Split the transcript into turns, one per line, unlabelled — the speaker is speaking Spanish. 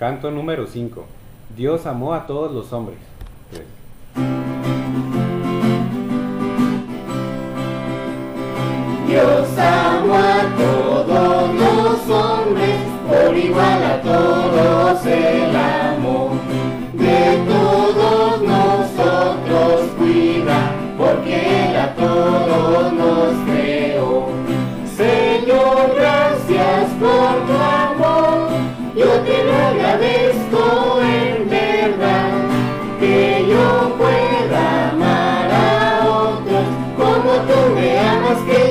Canto número 5. Dios amó a todos los hombres.
Dios amó a todos los hombres, por igual a todos que